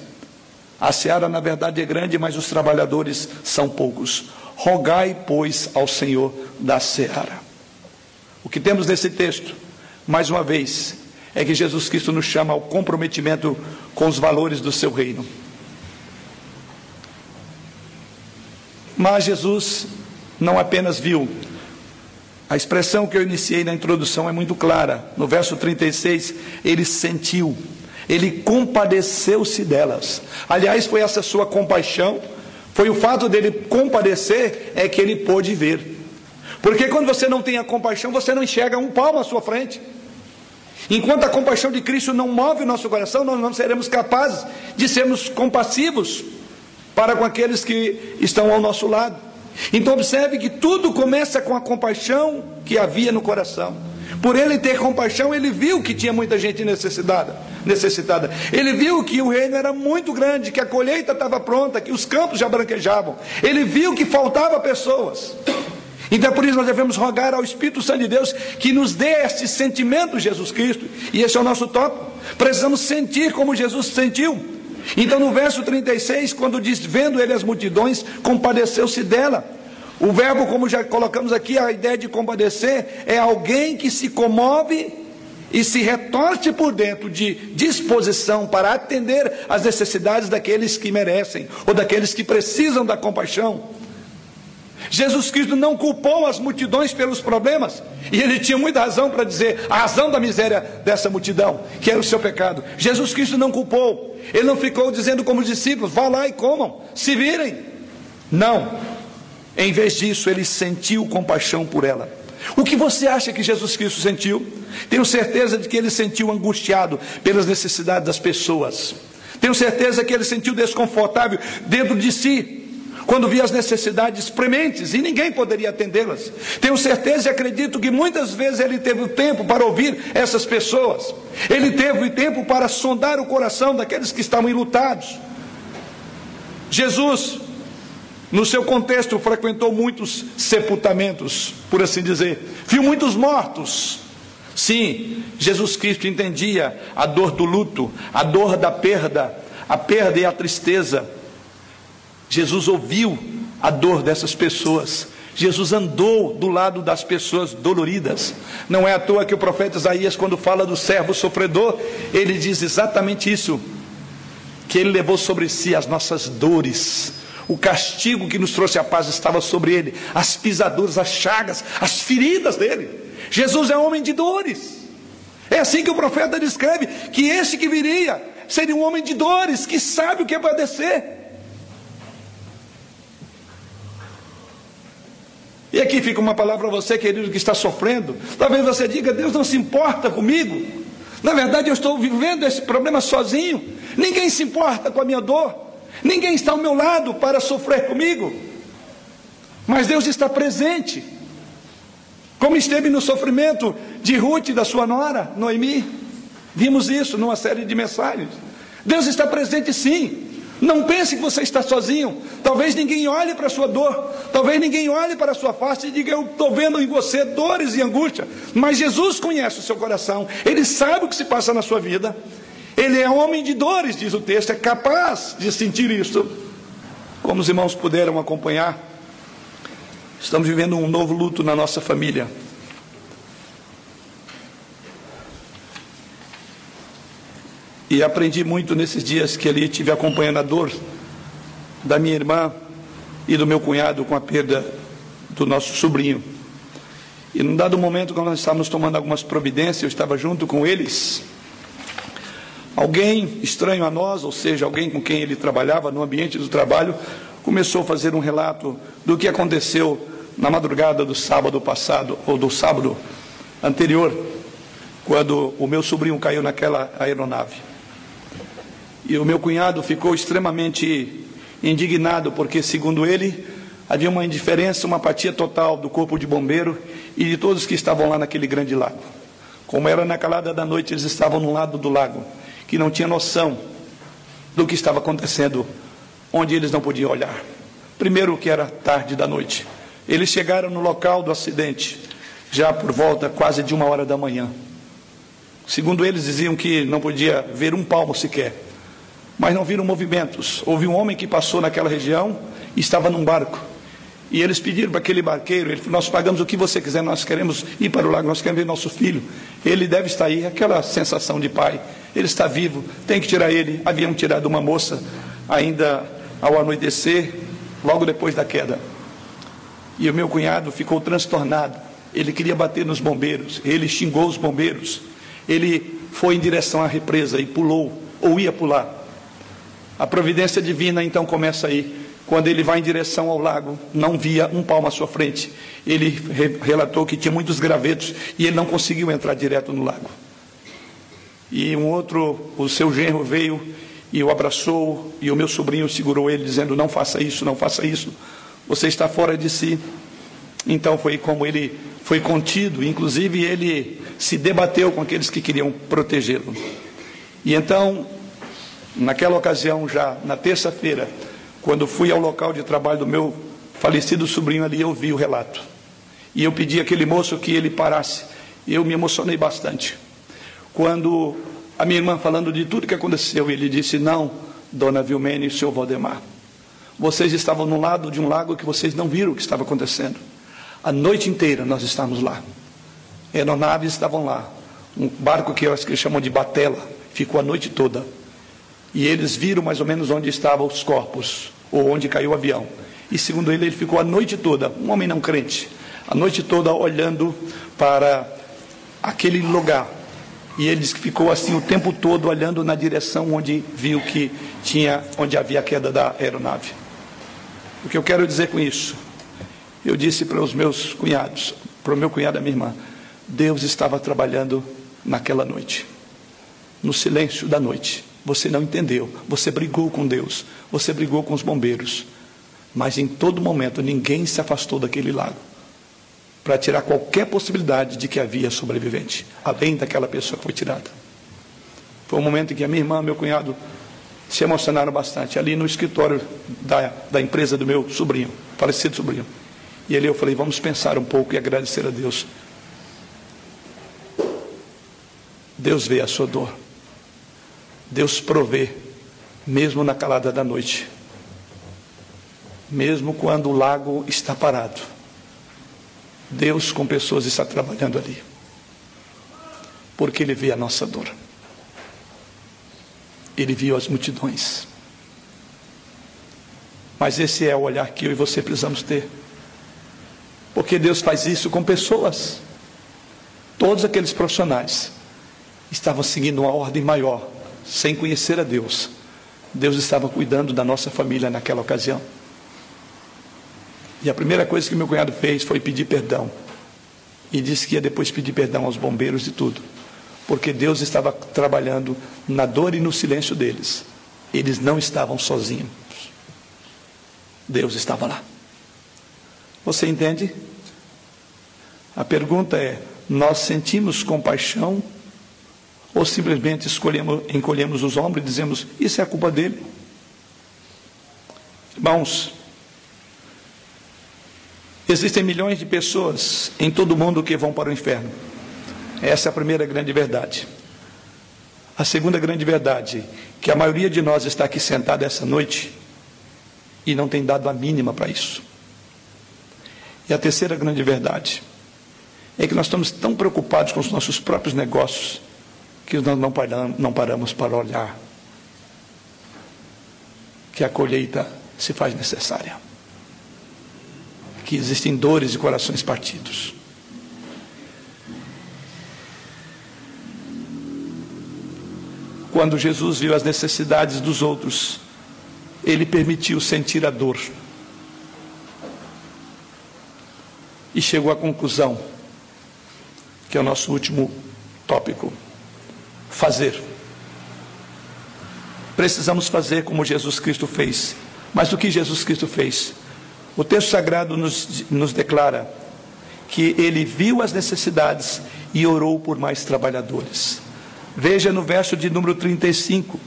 A seara, na verdade, é grande, mas os trabalhadores são poucos. Rogai, pois, ao Senhor da seara. O que temos nesse texto, mais uma vez, é que Jesus Cristo nos chama ao comprometimento com os valores do seu reino. Mas Jesus não apenas viu a expressão que eu iniciei na introdução é muito clara. No verso 36, ele sentiu, ele compadeceu-se delas. Aliás, foi essa sua compaixão, foi o fato dele compadecer é que ele pôde ver. Porque quando você não tem a compaixão, você não enxerga um palmo à sua frente. Enquanto a compaixão de Cristo não move o nosso coração, nós não seremos capazes de sermos compassivos para com aqueles que estão ao nosso lado. Então observe que tudo começa com a compaixão que havia no coração. Por ele ter compaixão, ele viu que tinha muita gente necessitada, necessitada. Ele viu que o reino era muito grande, que a colheita estava pronta, que os campos já branquejavam. Ele viu que faltava pessoas. Então é por isso nós devemos rogar ao Espírito Santo de Deus que nos dê este sentimento, Jesus Cristo, e esse é o nosso tópico. Precisamos sentir como Jesus sentiu. Então, no verso 36, quando diz: Vendo ele as multidões, compadeceu-se dela. O verbo, como já colocamos aqui, a ideia de compadecer é alguém que se comove e se retorce por dentro de disposição para atender às necessidades daqueles que merecem ou daqueles que precisam da compaixão. Jesus Cristo não culpou as multidões pelos problemas, e ele tinha muita razão para dizer a razão da miséria dessa multidão, que era o seu pecado. Jesus Cristo não culpou, ele não ficou dizendo como os discípulos: vá lá e comam, se virem. Não, em vez disso, ele sentiu compaixão por ela. O que você acha que Jesus Cristo sentiu? Tenho certeza de que ele sentiu angustiado pelas necessidades das pessoas. Tenho certeza que ele sentiu desconfortável dentro de si, quando via as necessidades prementes e ninguém poderia atendê-las. Tenho certeza e acredito que muitas vezes ele teve o tempo para ouvir essas pessoas, ele teve o tempo para sondar o coração daqueles que estavam enlutados. Jesus, no seu contexto, frequentou muitos sepultamentos, por assim dizer, viu muitos mortos. Sim, Jesus Cristo entendia a dor do luto, a dor da perda, a perda e a tristeza. Jesus ouviu a dor dessas pessoas. Jesus andou do lado das pessoas doloridas. Não é à toa que o profeta Isaías, quando fala do servo sofredor, ele diz exatamente isso: que ele levou sobre si as nossas dores. O castigo que nos trouxe a paz estava sobre ele, as pisaduras, as chagas, as feridas dele. Jesus é homem de dores. É assim que o profeta descreve que este que viria seria um homem de dores, que sabe o que é padecer. E aqui fica uma palavra para você, querido, que está sofrendo. Talvez você diga: Deus não se importa comigo. Na verdade, eu estou vivendo esse problema sozinho. Ninguém se importa com a minha dor. Ninguém está ao meu lado para sofrer comigo. Mas Deus está presente. Como esteve no sofrimento de Ruth da sua nora, Noemi. Vimos isso numa série de mensagens. Deus está presente sim. Não pense que você está sozinho. Talvez ninguém olhe para a sua dor. Talvez ninguém olhe para a sua face e diga: Eu estou vendo em você dores e angústia. Mas Jesus conhece o seu coração. Ele sabe o que se passa na sua vida. Ele é homem de dores, diz o texto. É capaz de sentir isso. Como os irmãos puderam acompanhar, estamos vivendo um novo luto na nossa família. E aprendi muito nesses dias que ali tive acompanhando a dor da minha irmã e do meu cunhado com a perda do nosso sobrinho. E num dado momento, quando nós estávamos tomando algumas providências, eu estava junto com eles. Alguém estranho a nós, ou seja, alguém com quem ele trabalhava no ambiente do trabalho, começou a fazer um relato do que aconteceu na madrugada do sábado passado, ou do sábado anterior, quando o meu sobrinho caiu naquela aeronave. E o meu cunhado ficou extremamente indignado, porque, segundo ele, havia uma indiferença, uma apatia total do corpo de bombeiro e de todos que estavam lá naquele grande lago. Como era na calada da noite, eles estavam no lado do lago, que não tinha noção do que estava acontecendo, onde eles não podiam olhar. Primeiro, que era tarde da noite. Eles chegaram no local do acidente, já por volta quase de uma hora da manhã. Segundo eles, diziam que não podia ver um palmo sequer mas não viram movimentos. Houve um homem que passou naquela região e estava num barco. E eles pediram para aquele barqueiro, ele nós pagamos o que você quiser, nós queremos ir para o lago, nós queremos ver nosso filho. Ele deve estar aí, aquela sensação de pai. Ele está vivo, tem que tirar ele. Haviam tirado uma moça ainda ao anoitecer, logo depois da queda. E o meu cunhado ficou transtornado. Ele queria bater nos bombeiros, ele xingou os bombeiros. Ele foi em direção à represa e pulou, ou ia pular. A providência divina então começa aí. Quando ele vai em direção ao lago, não via um palmo à sua frente. Ele re relatou que tinha muitos gravetos e ele não conseguiu entrar direto no lago. E um outro, o seu genro veio e o abraçou, e o meu sobrinho segurou ele, dizendo: Não faça isso, não faça isso, você está fora de si. Então foi como ele foi contido, inclusive ele se debateu com aqueles que queriam protegê-lo. E então Naquela ocasião, já na terça-feira, quando fui ao local de trabalho do meu falecido sobrinho ali, eu vi o relato. E eu pedi àquele moço que ele parasse. Eu me emocionei bastante. Quando a minha irmã falando de tudo que aconteceu, ele disse: Não, dona Vilmene e senhor Valdemar, vocês estavam no lado de um lago que vocês não viram o que estava acontecendo. A noite inteira nós estávamos lá. Aeronaves estavam lá. Um barco que eles chamam de batela ficou a noite toda e eles viram mais ou menos onde estavam os corpos, ou onde caiu o avião. E segundo ele, ele ficou a noite toda, um homem não crente, a noite toda olhando para aquele lugar. E ele disse que ficou assim o tempo todo olhando na direção onde viu que tinha, onde havia a queda da aeronave. O que eu quero dizer com isso? Eu disse para os meus cunhados, para o meu cunhado e a minha irmã, Deus estava trabalhando naquela noite, no silêncio da noite. Você não entendeu. Você brigou com Deus. Você brigou com os bombeiros. Mas em todo momento ninguém se afastou daquele lago para tirar qualquer possibilidade de que havia sobrevivente, além daquela pessoa que foi tirada. Foi um momento em que a minha irmã meu cunhado se emocionaram bastante, ali no escritório da, da empresa do meu sobrinho, falecido sobrinho. E ali eu falei: vamos pensar um pouco e agradecer a Deus. Deus vê a sua dor. Deus provê mesmo na calada da noite, mesmo quando o lago está parado, Deus com pessoas está trabalhando ali, porque Ele vê a nossa dor, Ele viu as multidões. Mas esse é o olhar que eu e você precisamos ter, porque Deus faz isso com pessoas, todos aqueles profissionais estavam seguindo uma ordem maior, sem conhecer a Deus Deus estava cuidando da nossa família naquela ocasião. E a primeira coisa que meu cunhado fez foi pedir perdão. E disse que ia depois pedir perdão aos bombeiros e tudo. Porque Deus estava trabalhando na dor e no silêncio deles. Eles não estavam sozinhos. Deus estava lá. Você entende? A pergunta é: nós sentimos compaixão ou simplesmente escolhemos, encolhemos os ombros e dizemos: Isso é a culpa dele. Irmãos, existem milhões de pessoas em todo o mundo que vão para o inferno. Essa é a primeira grande verdade. A segunda grande verdade, que a maioria de nós está aqui sentada essa noite e não tem dado a mínima para isso. E a terceira grande verdade é que nós estamos tão preocupados com os nossos próprios negócios que nós não paramos, não paramos para olhar que a colheita se faz necessária, que existem dores e corações partidos. Quando Jesus viu as necessidades dos outros, ele permitiu sentir a dor. E chegou à conclusão, que é o nosso último tópico fazer. Precisamos fazer como Jesus Cristo fez. Mas o que Jesus Cristo fez? O texto sagrado nos, nos declara que ele viu as necessidades e orou por mais trabalhadores. Veja no verso de número 35.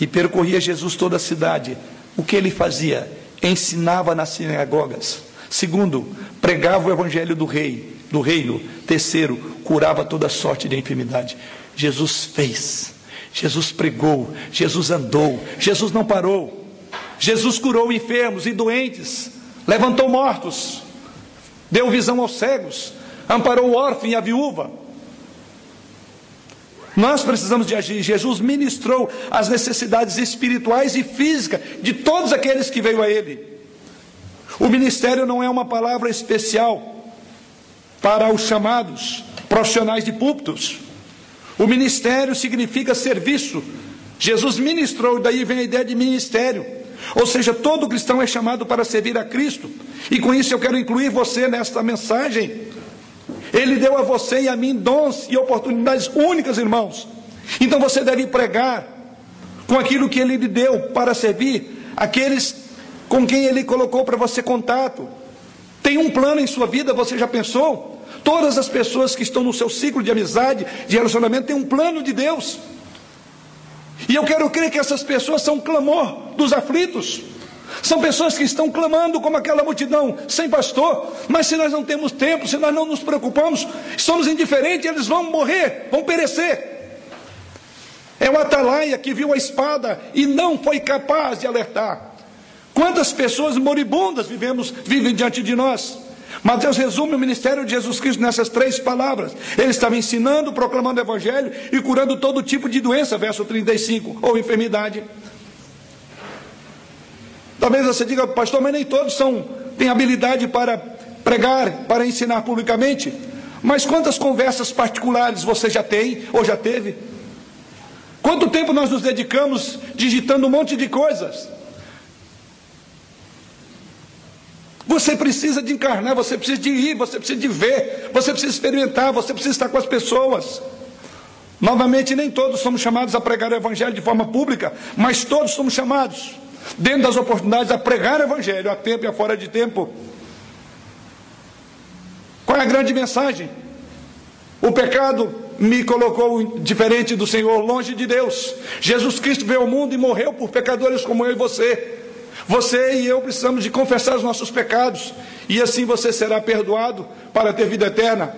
E percorria Jesus toda a cidade. O que ele fazia? Ensinava nas sinagogas. Segundo, pregava o evangelho do rei, do reino. Terceiro, curava toda sorte de enfermidade. Jesus fez. Jesus pregou, Jesus andou, Jesus não parou. Jesus curou enfermos e doentes, levantou mortos, deu visão aos cegos, amparou o órfão e a viúva. Nós precisamos de agir. Jesus ministrou as necessidades espirituais e físicas de todos aqueles que veio a Ele. O ministério não é uma palavra especial para os chamados profissionais de púlpitos. O ministério significa serviço. Jesus ministrou, daí vem a ideia de ministério. Ou seja, todo cristão é chamado para servir a Cristo. E com isso eu quero incluir você nesta mensagem. Ele deu a você e a mim dons e oportunidades únicas, irmãos. Então você deve pregar com aquilo que ele lhe deu para servir aqueles com quem Ele colocou para você contato. Tem um plano em sua vida, você já pensou? Todas as pessoas que estão no seu ciclo de amizade, de relacionamento, têm um plano de Deus. E eu quero crer que essas pessoas são clamor dos aflitos. São pessoas que estão clamando como aquela multidão, sem pastor, mas se nós não temos tempo, se nós não nos preocupamos, somos indiferentes, eles vão morrer, vão perecer. É o atalaia que viu a espada e não foi capaz de alertar. Quantas pessoas moribundas vivemos, vivem diante de nós? Mateus resume o ministério de Jesus Cristo nessas três palavras. Ele estava ensinando, proclamando o Evangelho e curando todo tipo de doença, verso 35, ou enfermidade. Talvez você diga, pastor, mas nem todos são, têm habilidade para pregar, para ensinar publicamente. Mas quantas conversas particulares você já tem ou já teve? Quanto tempo nós nos dedicamos digitando um monte de coisas? Você precisa de encarnar, você precisa de ir, você precisa de ver, você precisa experimentar, você precisa estar com as pessoas. Novamente, nem todos somos chamados a pregar o Evangelho de forma pública, mas todos somos chamados, dentro das oportunidades, a pregar o Evangelho, a tempo e a fora de tempo. Qual é a grande mensagem? O pecado me colocou diferente do Senhor, longe de Deus. Jesus Cristo veio ao mundo e morreu por pecadores como eu e você. Você e eu precisamos de confessar os nossos pecados, e assim você será perdoado para ter vida eterna.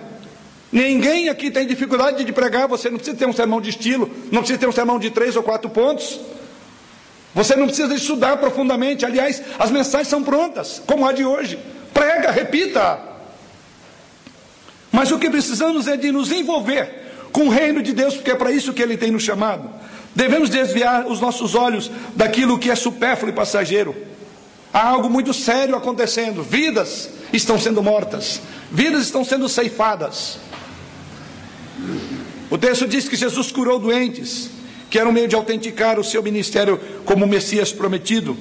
Ninguém aqui tem dificuldade de pregar, você não precisa ter um sermão de estilo, não precisa ter um sermão de três ou quatro pontos. Você não precisa estudar profundamente. Aliás, as mensagens são prontas, como a de hoje. Prega, repita. Mas o que precisamos é de nos envolver com o reino de Deus, porque é para isso que Ele tem nos chamado. Devemos desviar os nossos olhos daquilo que é supérfluo e passageiro. Há algo muito sério acontecendo. Vidas estão sendo mortas, vidas estão sendo ceifadas. O texto diz que Jesus curou doentes, que era um meio de autenticar o seu ministério como Messias prometido.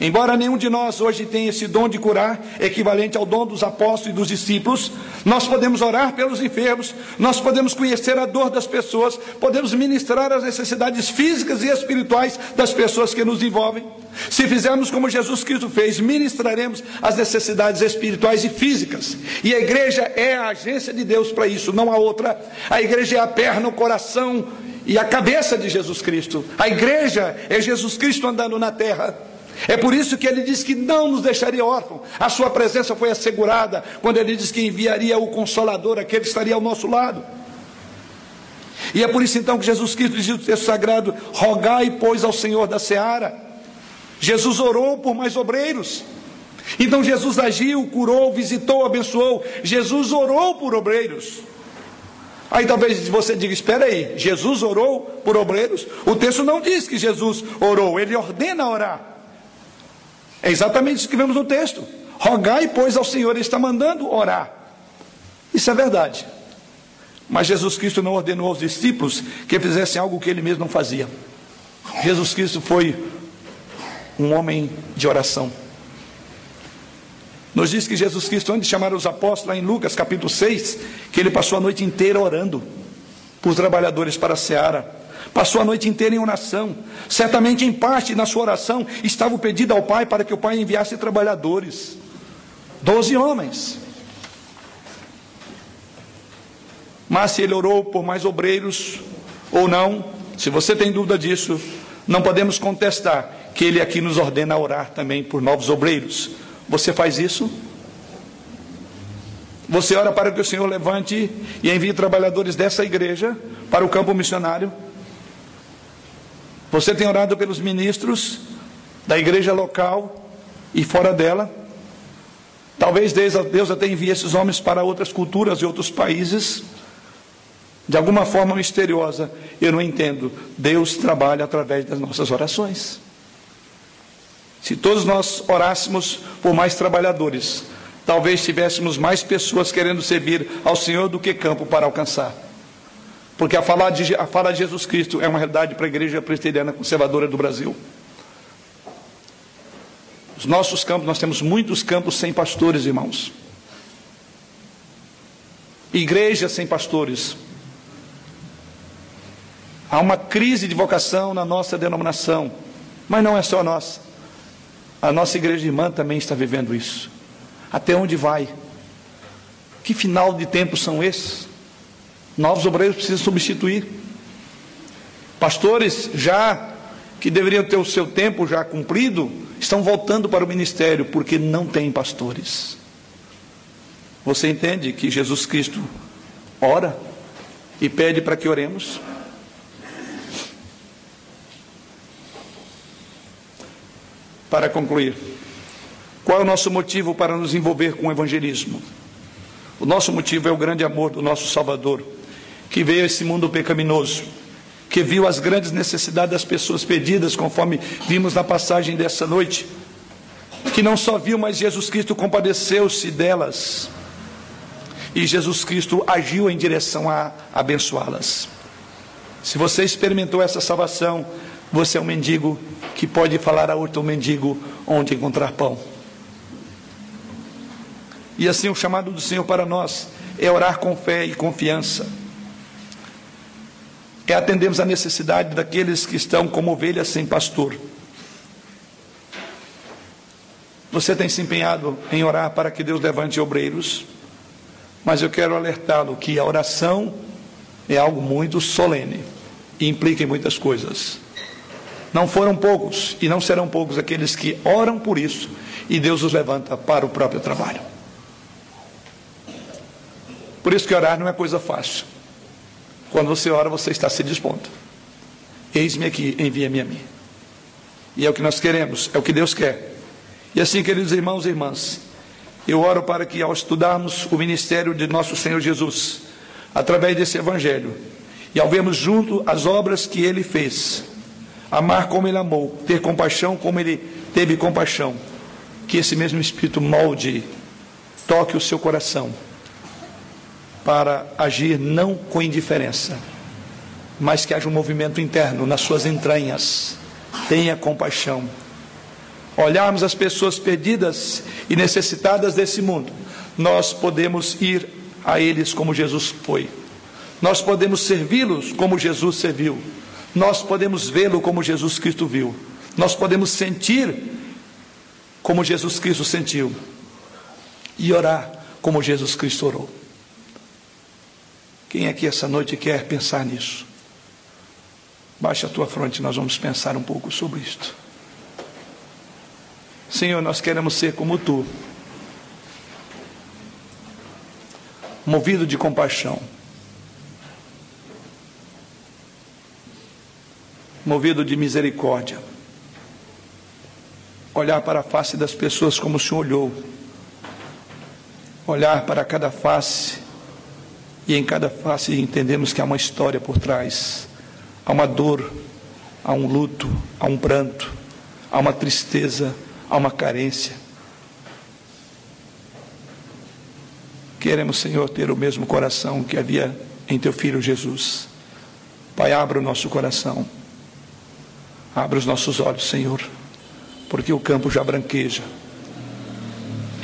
Embora nenhum de nós hoje tenha esse dom de curar, equivalente ao dom dos apóstolos e dos discípulos, nós podemos orar pelos enfermos, nós podemos conhecer a dor das pessoas, podemos ministrar as necessidades físicas e espirituais das pessoas que nos envolvem. Se fizermos como Jesus Cristo fez, ministraremos as necessidades espirituais e físicas. E a igreja é a agência de Deus para isso, não a outra. A igreja é a perna, o coração e a cabeça de Jesus Cristo. A igreja é Jesus Cristo andando na terra. É por isso que ele diz que não nos deixaria órfãos. A sua presença foi assegurada quando ele diz que enviaria o consolador, aquele que estaria ao nosso lado. E é por isso então que Jesus Cristo diz no texto sagrado: rogai, pois, ao Senhor da seara. Jesus orou por mais obreiros. Então Jesus agiu, curou, visitou, abençoou. Jesus orou por obreiros. Aí talvez você diga: espera aí, Jesus orou por obreiros? O texto não diz que Jesus orou, ele ordena orar. É exatamente isso que vemos no texto. Rogai, pois, ao Senhor, Ele está mandando orar. Isso é verdade. Mas Jesus Cristo não ordenou aos discípulos que fizessem algo que ele mesmo não fazia. Jesus Cristo foi um homem de oração. Nos diz que Jesus Cristo, antes de chamar os apóstolos, lá em Lucas capítulo 6, que ele passou a noite inteira orando por trabalhadores para a seara. Passou a noite inteira em oração. Certamente, em parte, na sua oração, estava o pedido ao Pai para que o Pai enviasse trabalhadores. Doze homens. Mas se ele orou por mais obreiros ou não, se você tem dúvida disso, não podemos contestar que ele aqui nos ordena orar também por novos obreiros. Você faz isso? Você ora para que o Senhor levante e envie trabalhadores dessa igreja para o campo missionário? Você tem orado pelos ministros da igreja local e fora dela? Talvez Deus até envie esses homens para outras culturas e outros países. De alguma forma misteriosa, eu não entendo. Deus trabalha através das nossas orações. Se todos nós orássemos por mais trabalhadores, talvez tivéssemos mais pessoas querendo servir ao Senhor do que campo para alcançar. Porque a fala de, a fala de Jesus Cristo é uma realidade para a igreja presbiteriana conservadora do Brasil. Os nossos campos, nós temos muitos campos sem pastores, irmãos. Igrejas sem pastores. Há uma crise de vocação na nossa denominação, mas não é só nós. A nossa igreja irmã também está vivendo isso. Até onde vai? Que final de tempos são esses? Novos obreiros precisam substituir. Pastores já que deveriam ter o seu tempo já cumprido, estão voltando para o ministério porque não tem pastores. Você entende que Jesus Cristo ora e pede para que oremos? Para concluir, qual é o nosso motivo para nos envolver com o evangelismo? O nosso motivo é o grande amor do nosso Salvador que veio a esse mundo pecaminoso, que viu as grandes necessidades das pessoas perdidas, conforme vimos na passagem dessa noite, que não só viu, mas Jesus Cristo compadeceu-se delas. E Jesus Cristo agiu em direção a abençoá-las. Se você experimentou essa salvação, você é um mendigo que pode falar a outro mendigo onde encontrar pão. E assim o chamado do Senhor para nós é orar com fé e confiança é atendermos a necessidade daqueles que estão como ovelhas sem pastor. Você tem se empenhado em orar para que Deus levante obreiros, mas eu quero alertá-lo que a oração é algo muito solene e implica em muitas coisas. Não foram poucos e não serão poucos aqueles que oram por isso e Deus os levanta para o próprio trabalho. Por isso que orar não é coisa fácil. Quando você ora, você está se dispondo. Eis-me aqui, envia-me a mim. E é o que nós queremos, é o que Deus quer. E assim, queridos irmãos e irmãs, eu oro para que ao estudarmos o ministério de nosso Senhor Jesus, através desse evangelho, e ao vermos junto as obras que ele fez, amar como ele amou, ter compaixão como ele teve compaixão, que esse mesmo Espírito molde, toque o seu coração, para agir não com indiferença, mas que haja um movimento interno nas suas entranhas. Tenha compaixão. Olharmos as pessoas perdidas e necessitadas desse mundo, nós podemos ir a eles como Jesus foi. Nós podemos servi-los como Jesus serviu. Nós podemos vê-lo como Jesus Cristo viu. Nós podemos sentir como Jesus Cristo sentiu. E orar como Jesus Cristo orou. Quem aqui essa noite quer pensar nisso? Baixe a tua fronte, nós vamos pensar um pouco sobre isto. Senhor, nós queremos ser como tu, movido de compaixão, movido de misericórdia, olhar para a face das pessoas como o Senhor olhou, olhar para cada face e em cada face entendemos que há uma história por trás, há uma dor, há um luto, há um pranto, há uma tristeza, há uma carência. Queremos, Senhor, ter o mesmo coração que havia em teu filho Jesus. Pai, abra o nosso coração. Abra os nossos olhos, Senhor, porque o campo já branqueja.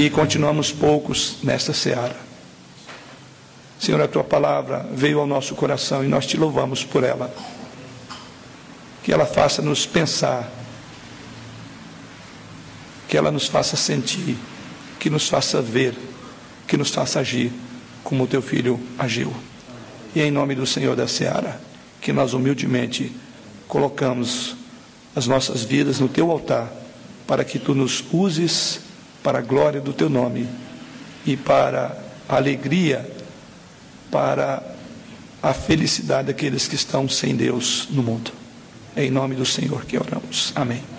E continuamos poucos nesta seara. Senhor, a tua palavra veio ao nosso coração e nós te louvamos por ela. Que ela faça-nos pensar, que ela nos faça sentir, que nos faça ver, que nos faça agir como o teu filho agiu. E em nome do Senhor da Seara, que nós humildemente colocamos as nossas vidas no teu altar, para que tu nos uses para a glória do teu nome e para a alegria para a felicidade daqueles que estão sem Deus no mundo. Em nome do Senhor que oramos. Amém.